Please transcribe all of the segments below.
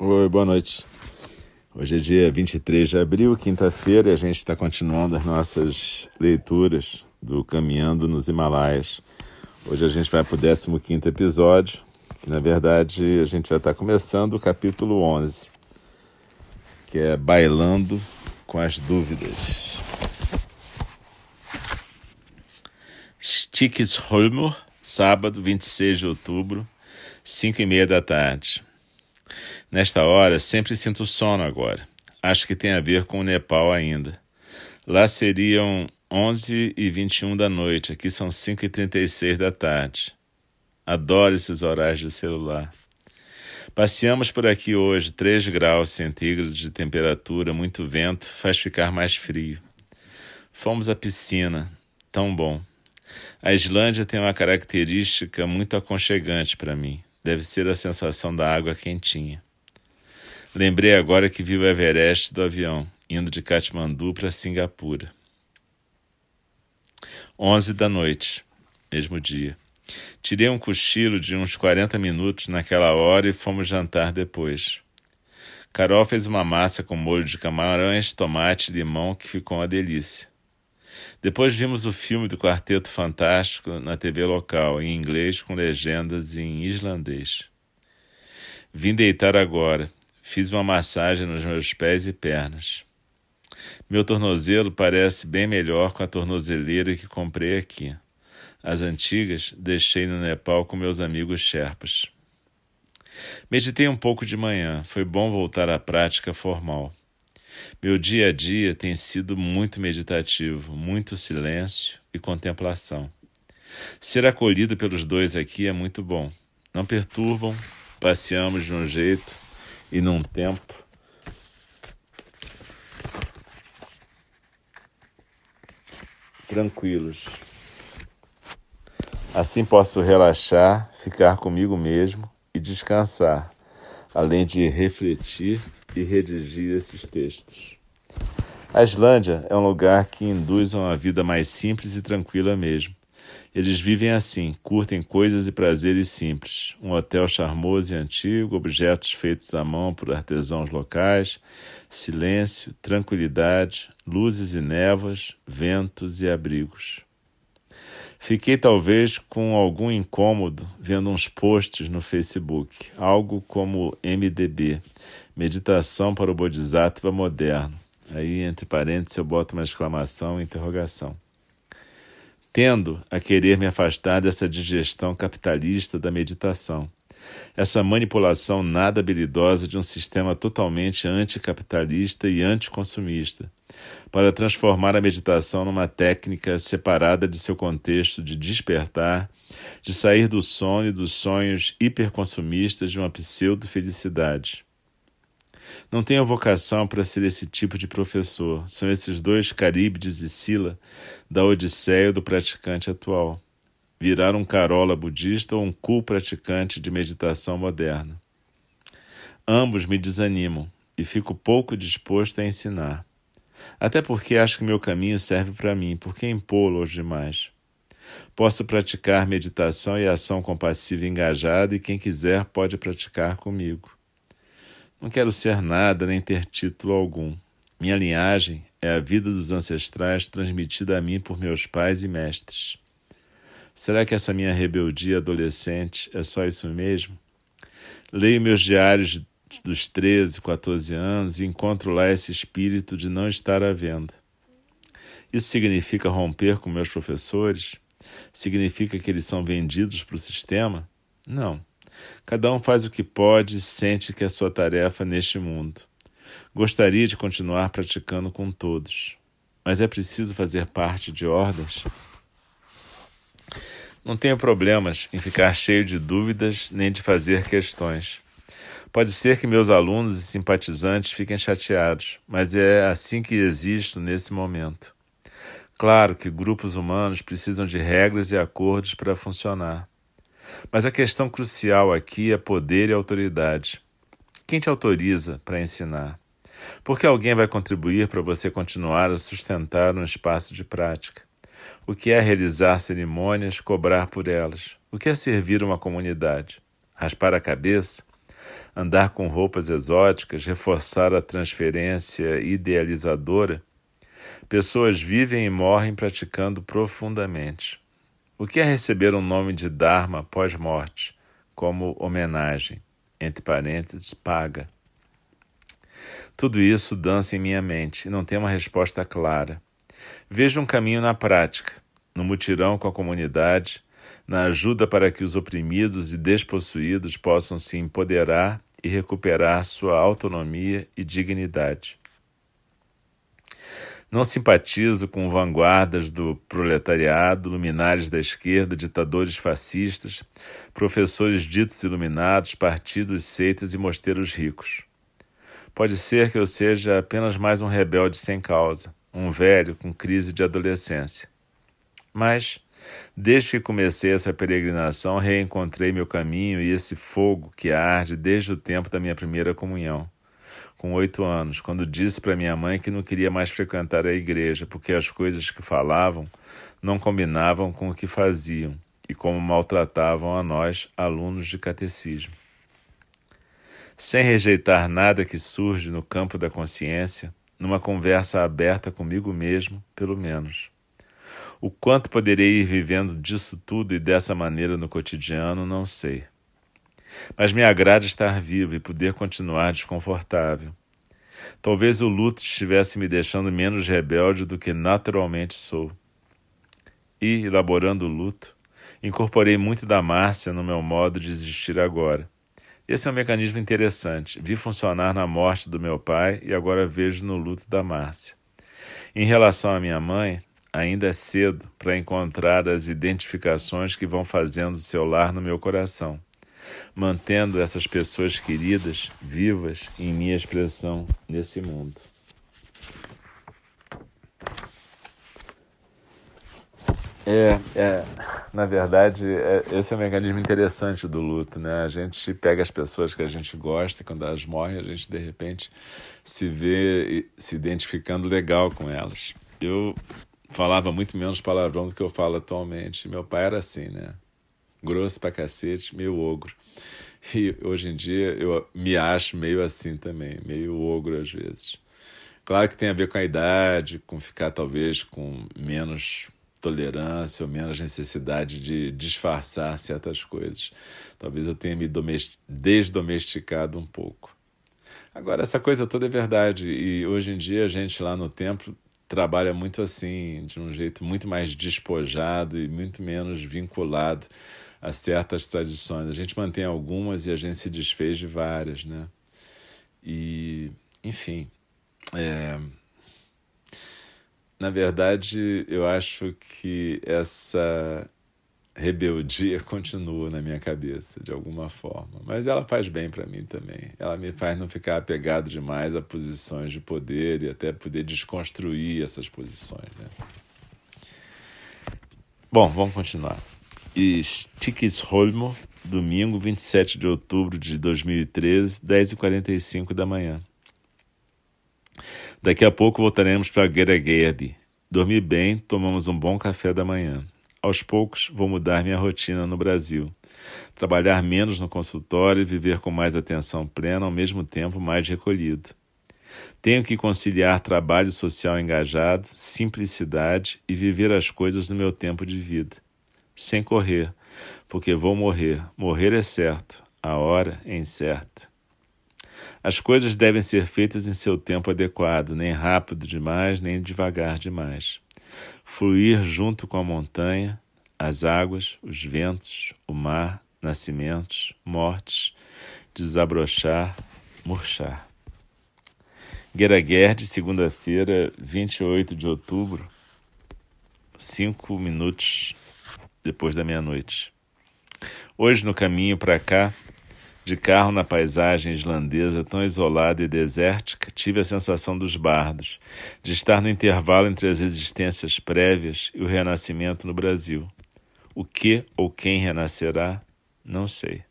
Oi, boa noite. Hoje é dia 23 de abril, quinta-feira, e a gente está continuando as nossas leituras do Caminhando nos Himalaias. Hoje a gente vai para o 15 episódio, que na verdade a gente vai estar tá começando o capítulo 11, que é Bailando com as Dúvidas. Stikksholmur, sábado, 26 de outubro, 5 e meia da tarde. Nesta hora, sempre sinto sono agora. Acho que tem a ver com o Nepal ainda. Lá seriam 11 e 21 da noite, aqui são 5 e 36 da tarde. Adoro esses horários de celular. Passeamos por aqui hoje, 3 graus centígrados de temperatura, muito vento, faz ficar mais frio. Fomos à piscina, tão bom. A Islândia tem uma característica muito aconchegante para mim. Deve ser a sensação da água quentinha. Lembrei agora que vi o Everest do avião, indo de Katmandu para Singapura. Onze da noite, mesmo dia. Tirei um cochilo de uns 40 minutos naquela hora e fomos jantar depois. Carol fez uma massa com molho de camarões, tomate e limão que ficou uma delícia. Depois vimos o filme do Quarteto Fantástico na TV local, em inglês com legendas em islandês. Vim deitar agora. Fiz uma massagem nos meus pés e pernas. Meu tornozelo parece bem melhor com a tornozeleira que comprei aqui. As antigas deixei no Nepal com meus amigos Sherpas. Meditei um pouco de manhã, foi bom voltar à prática formal. Meu dia a dia tem sido muito meditativo, muito silêncio e contemplação. Ser acolhido pelos dois aqui é muito bom. Não perturbam, passeamos de um jeito e num tempo tranquilos. Assim posso relaxar, ficar comigo mesmo e descansar, além de refletir e redigir esses textos. A Islândia é um lugar que induz a uma vida mais simples e tranquila mesmo. Eles vivem assim, curtem coisas e prazeres simples. Um hotel charmoso e antigo, objetos feitos à mão por artesãos locais, silêncio, tranquilidade, luzes e névoas, ventos e abrigos. Fiquei talvez com algum incômodo vendo uns posts no Facebook, algo como MDB, Meditação para o Bodhisattva Moderno. Aí, entre parênteses, eu boto uma exclamação e interrogação tendo a querer me afastar dessa digestão capitalista da meditação. Essa manipulação nada habilidosa de um sistema totalmente anticapitalista e anticonsumista, para transformar a meditação numa técnica separada de seu contexto de despertar, de sair do sono e dos sonhos hiperconsumistas de uma pseudo-felicidade. Não tenho vocação para ser esse tipo de professor. São esses dois Caríbides e Sila da Odisseia do praticante atual. Virar um carola budista ou um cool praticante de meditação moderna. Ambos me desanimam e fico pouco disposto a ensinar. Até porque acho que meu caminho serve para mim, por que impô-lo aos demais? Posso praticar meditação e ação compassiva engajada e quem quiser pode praticar comigo. Não quero ser nada nem ter título algum. Minha linhagem é a vida dos ancestrais transmitida a mim por meus pais e mestres. Será que essa minha rebeldia adolescente é só isso mesmo? Leio meus diários dos 13, 14 anos e encontro lá esse espírito de não estar à venda. Isso significa romper com meus professores? Significa que eles são vendidos para o sistema? Não. Cada um faz o que pode e sente que é sua tarefa neste mundo. Gostaria de continuar praticando com todos, mas é preciso fazer parte de ordens. Não tenho problemas em ficar cheio de dúvidas nem de fazer questões. Pode ser que meus alunos e simpatizantes fiquem chateados, mas é assim que existo nesse momento. Claro que grupos humanos precisam de regras e acordos para funcionar. Mas a questão crucial aqui é poder e autoridade. Quem te autoriza para ensinar? Porque alguém vai contribuir para você continuar a sustentar um espaço de prática. O que é realizar cerimônias, cobrar por elas? O que é servir uma comunidade? Raspar a cabeça? andar com roupas exóticas, reforçar a transferência idealizadora, pessoas vivem e morrem praticando profundamente. O que é receber um nome de Dharma pós-morte, como homenagem, entre parênteses, paga? Tudo isso dança em minha mente e não tem uma resposta clara. Vejo um caminho na prática, no mutirão com a comunidade, na ajuda para que os oprimidos e despossuídos possam se empoderar e recuperar sua autonomia e dignidade. Não simpatizo com vanguardas do proletariado, luminares da esquerda, ditadores fascistas, professores ditos iluminados, partidos, seitas e mosteiros ricos. Pode ser que eu seja apenas mais um rebelde sem causa, um velho com crise de adolescência. Mas, desde que comecei essa peregrinação, reencontrei meu caminho e esse fogo que arde desde o tempo da minha primeira comunhão com oito anos, quando disse para minha mãe que não queria mais frequentar a igreja, porque as coisas que falavam não combinavam com o que faziam e como maltratavam a nós, alunos de catecismo. Sem rejeitar nada que surge no campo da consciência, numa conversa aberta comigo mesmo, pelo menos. O quanto poderei ir vivendo disso tudo e dessa maneira no cotidiano, não sei. Mas me agrada estar vivo e poder continuar desconfortável. Talvez o luto estivesse me deixando menos rebelde do que naturalmente sou. E, elaborando o luto, incorporei muito da Márcia no meu modo de existir agora. Esse é um mecanismo interessante. Vi funcionar na morte do meu pai e agora vejo no luto da Márcia. Em relação à minha mãe, ainda é cedo para encontrar as identificações que vão fazendo seu lar no meu coração mantendo essas pessoas queridas vivas em minha expressão nesse mundo. É, é, na verdade, é, esse é um mecanismo interessante do luto, né? A gente pega as pessoas que a gente gosta e quando elas morrem, a gente de repente se vê se identificando legal com elas. Eu falava muito menos palavrão do que eu falo atualmente. Meu pai era assim, né? Grosso pra cacete, meio ogro. E hoje em dia eu me acho meio assim também, meio ogro às vezes. Claro que tem a ver com a idade, com ficar talvez com menos tolerância ou menos necessidade de disfarçar certas coisas. Talvez eu tenha me desdomesticado um pouco. Agora, essa coisa toda é verdade, e hoje em dia a gente lá no templo trabalha muito assim, de um jeito muito mais despojado e muito menos vinculado a certas tradições. A gente mantém algumas e a gente se desfez de várias, né? E, enfim, é... na verdade, eu acho que essa rebeldia continua na minha cabeça, de alguma forma. Mas ela faz bem para mim também. Ela me faz não ficar apegado demais a posições de poder e até poder desconstruir essas posições. Né? Bom, vamos continuar e Stickisholmo, domingo 27 de outubro de 2013, 10h45 da manhã. Daqui a pouco voltaremos para Geregerde. Dormi bem, tomamos um bom café da manhã. Aos poucos vou mudar minha rotina no Brasil. Trabalhar menos no consultório e viver com mais atenção plena, ao mesmo tempo mais recolhido. Tenho que conciliar trabalho social engajado, simplicidade e viver as coisas no meu tempo de vida sem correr, porque vou morrer. Morrer é certo, a hora é incerta. As coisas devem ser feitas em seu tempo adequado, nem rápido demais, nem devagar demais. Fluir junto com a montanha, as águas, os ventos, o mar, nascimentos, mortes, desabrochar, murchar. Guerra de segunda-feira, 28 de outubro, cinco minutos depois da meia-noite. Hoje, no caminho para cá, de carro na paisagem islandesa tão isolada e desértica, tive a sensação dos bardos, de estar no intervalo entre as existências prévias e o renascimento no Brasil. O que ou quem renascerá, não sei.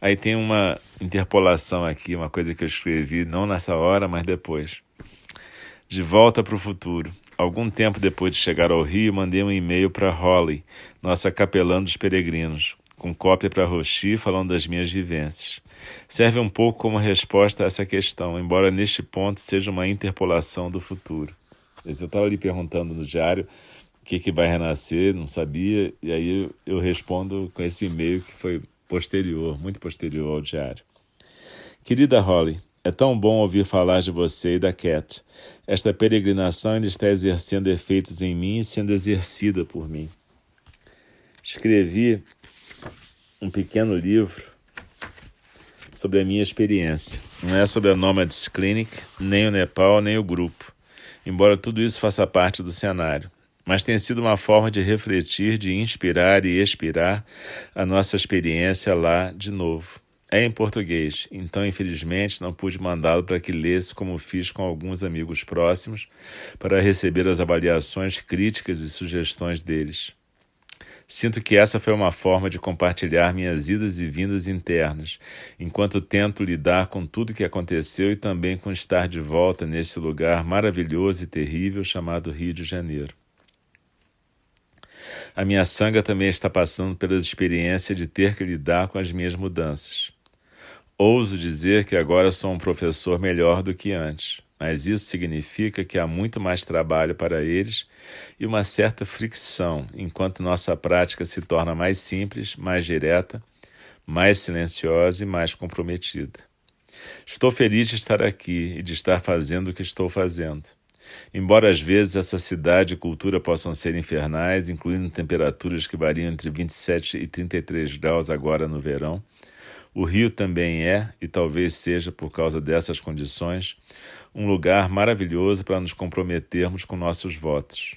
Aí tem uma interpolação aqui, uma coisa que eu escrevi, não nessa hora, mas depois. De volta para o futuro. Algum tempo depois de chegar ao Rio, mandei um e-mail para Holly, nossa capelã dos peregrinos, com cópia para Rochi falando das minhas vivências. Serve um pouco como resposta a essa questão, embora neste ponto seja uma interpolação do futuro. Eu estava ali perguntando no diário o que, que vai renascer, não sabia, e aí eu respondo com esse e-mail que foi posterior, muito posterior ao diário. Querida Holly, é tão bom ouvir falar de você e da Cat. Esta peregrinação ainda está exercendo efeitos em mim e sendo exercida por mim. Escrevi um pequeno livro sobre a minha experiência. Não é sobre a Nomads Clinic, nem o Nepal, nem o grupo, embora tudo isso faça parte do cenário. Mas tem sido uma forma de refletir, de inspirar e expirar a nossa experiência lá de novo. É em português, então infelizmente não pude mandá-lo para que lesse como fiz com alguns amigos próximos para receber as avaliações críticas e sugestões deles. Sinto que essa foi uma forma de compartilhar minhas idas e vindas internas, enquanto tento lidar com tudo que aconteceu e também com estar de volta nesse lugar maravilhoso e terrível chamado Rio de Janeiro. A minha sanga também está passando pela experiência de ter que lidar com as minhas mudanças. Ouso dizer que agora sou um professor melhor do que antes, mas isso significa que há muito mais trabalho para eles e uma certa fricção, enquanto nossa prática se torna mais simples, mais direta, mais silenciosa e mais comprometida. Estou feliz de estar aqui e de estar fazendo o que estou fazendo. Embora às vezes essa cidade e cultura possam ser infernais, incluindo temperaturas que variam entre 27 e 33 graus agora no verão, o Rio também é, e talvez seja por causa dessas condições, um lugar maravilhoso para nos comprometermos com nossos votos.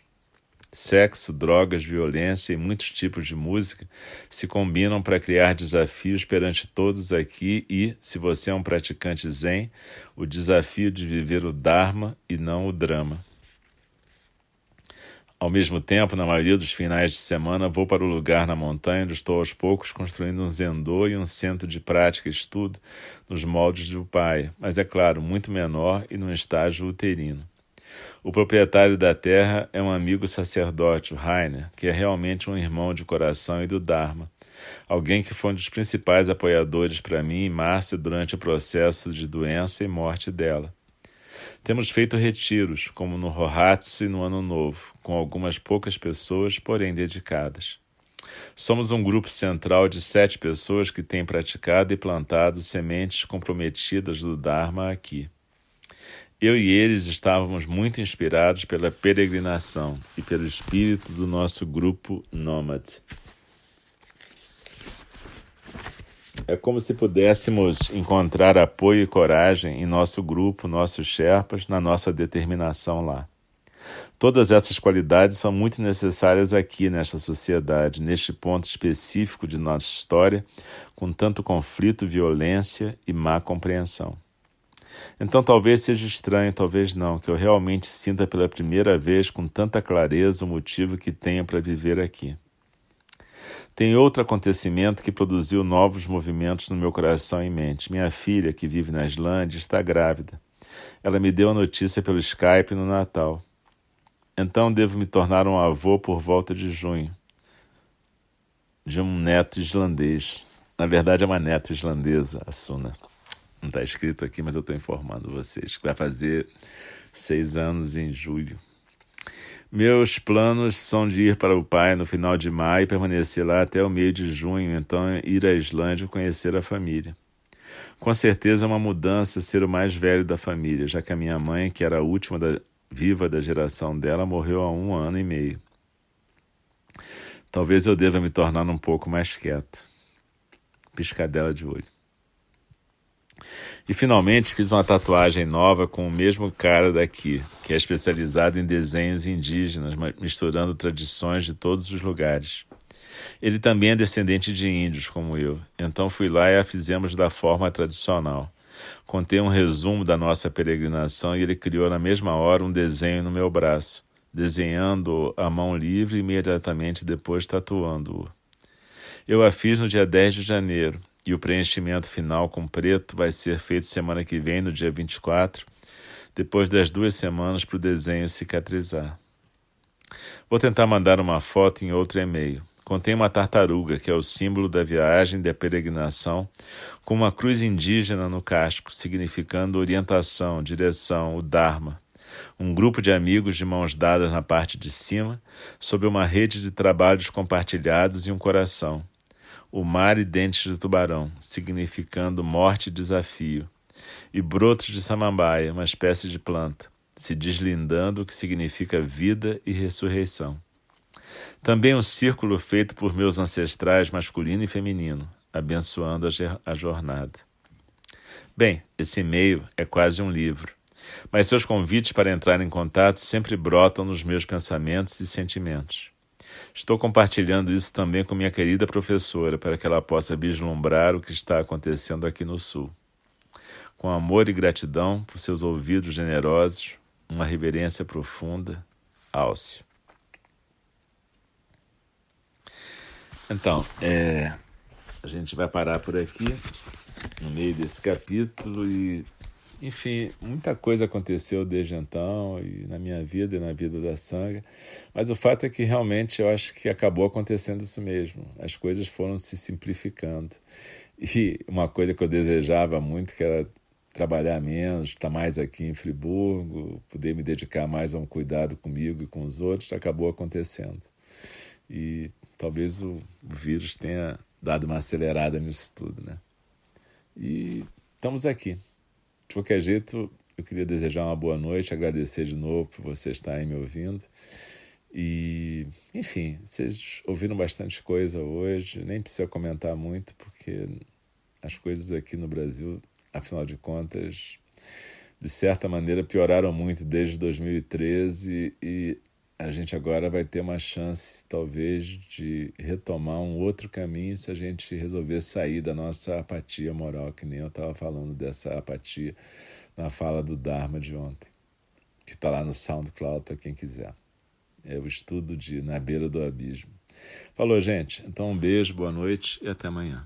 Sexo, drogas, violência e muitos tipos de música se combinam para criar desafios perante todos aqui e, se você é um praticante zen, o desafio de viver o Dharma e não o drama. Ao mesmo tempo, na maioria dos finais de semana, vou para o lugar na montanha onde estou aos poucos construindo um zendô e um centro de prática e estudo nos moldes do pai, mas é claro, muito menor e num estágio uterino. O proprietário da terra é um amigo sacerdote, o Rainer, que é realmente um irmão de coração e do Dharma. Alguém que foi um dos principais apoiadores para mim e Márcia durante o processo de doença e morte dela. Temos feito retiros, como no Rohatsu e no Ano Novo, com algumas poucas pessoas, porém dedicadas. Somos um grupo central de sete pessoas que têm praticado e plantado sementes comprometidas do Dharma aqui. Eu e eles estávamos muito inspirados pela peregrinação e pelo espírito do nosso grupo nômade. É como se pudéssemos encontrar apoio e coragem em nosso grupo, nossos Sherpas, na nossa determinação lá. Todas essas qualidades são muito necessárias aqui nesta sociedade, neste ponto específico de nossa história, com tanto conflito, violência e má compreensão. Então talvez seja estranho, talvez não, que eu realmente sinta pela primeira vez com tanta clareza o motivo que tenho para viver aqui. Tem outro acontecimento que produziu novos movimentos no meu coração e mente. Minha filha, que vive na Islândia, está grávida. Ela me deu a notícia pelo Skype no Natal. Então devo me tornar um avô por volta de junho. De um neto islandês. Na verdade, é uma neta islandesa, a Suna. Não está escrito aqui, mas eu estou informando vocês que vai fazer seis anos em julho. Meus planos são de ir para o pai no final de maio e permanecer lá até o meio de junho, então ir à Islândia conhecer a família. Com certeza é uma mudança ser o mais velho da família, já que a minha mãe, que era a última da, viva da geração dela, morreu há um ano e meio. Talvez eu deva me tornar um pouco mais quieto. Piscadela de olho. E finalmente fiz uma tatuagem nova com o mesmo cara daqui, que é especializado em desenhos indígenas, misturando tradições de todos os lugares. Ele também é descendente de índios, como eu, então fui lá e a fizemos da forma tradicional. Contei um resumo da nossa peregrinação e ele criou na mesma hora um desenho no meu braço, desenhando a mão livre e imediatamente depois tatuando-o. Eu a fiz no dia 10 de janeiro e o preenchimento final com preto vai ser feito semana que vem, no dia 24, depois das duas semanas para o desenho cicatrizar. Vou tentar mandar uma foto em outro e-mail. contém uma tartaruga, que é o símbolo da viagem da peregrinação, com uma cruz indígena no casco, significando orientação, direção, o Dharma. Um grupo de amigos de mãos dadas na parte de cima, sob uma rede de trabalhos compartilhados e um coração. O mar e dentes de tubarão, significando morte e desafio. E brotos de samambaia, uma espécie de planta, se deslindando, o que significa vida e ressurreição. Também um círculo feito por meus ancestrais masculino e feminino, abençoando a jornada. Bem, esse e-mail é quase um livro, mas seus convites para entrar em contato sempre brotam nos meus pensamentos e sentimentos. Estou compartilhando isso também com minha querida professora para que ela possa vislumbrar o que está acontecendo aqui no Sul. Com amor e gratidão por seus ouvidos generosos, uma reverência profunda, Álcio. Então, é, a gente vai parar por aqui, no meio desse capítulo, e, enfim, muita coisa aconteceu desde então, e na minha vida e na vida da Sanga, mas o fato é que realmente eu acho que acabou acontecendo isso mesmo, as coisas foram se simplificando. E uma coisa que eu desejava muito, que era trabalhar menos, estar mais aqui em Friburgo, poder me dedicar mais a um cuidado comigo e com os outros, acabou acontecendo. E talvez o vírus tenha dado uma acelerada nisso tudo, né? E estamos aqui. De qualquer jeito, eu queria desejar uma boa noite, agradecer de novo por você estar aí me ouvindo. E, enfim, vocês ouviram bastante coisa hoje, nem precisa comentar muito, porque as coisas aqui no Brasil, afinal de contas, de certa maneira pioraram muito desde 2013 e a gente agora vai ter uma chance, talvez, de retomar um outro caminho se a gente resolver sair da nossa apatia moral, que nem eu estava falando dessa apatia na fala do Dharma de ontem, que está lá no SoundCloud para quem quiser. É o estudo de Na Beira do Abismo. Falou, gente. Então, um beijo, boa noite e até amanhã.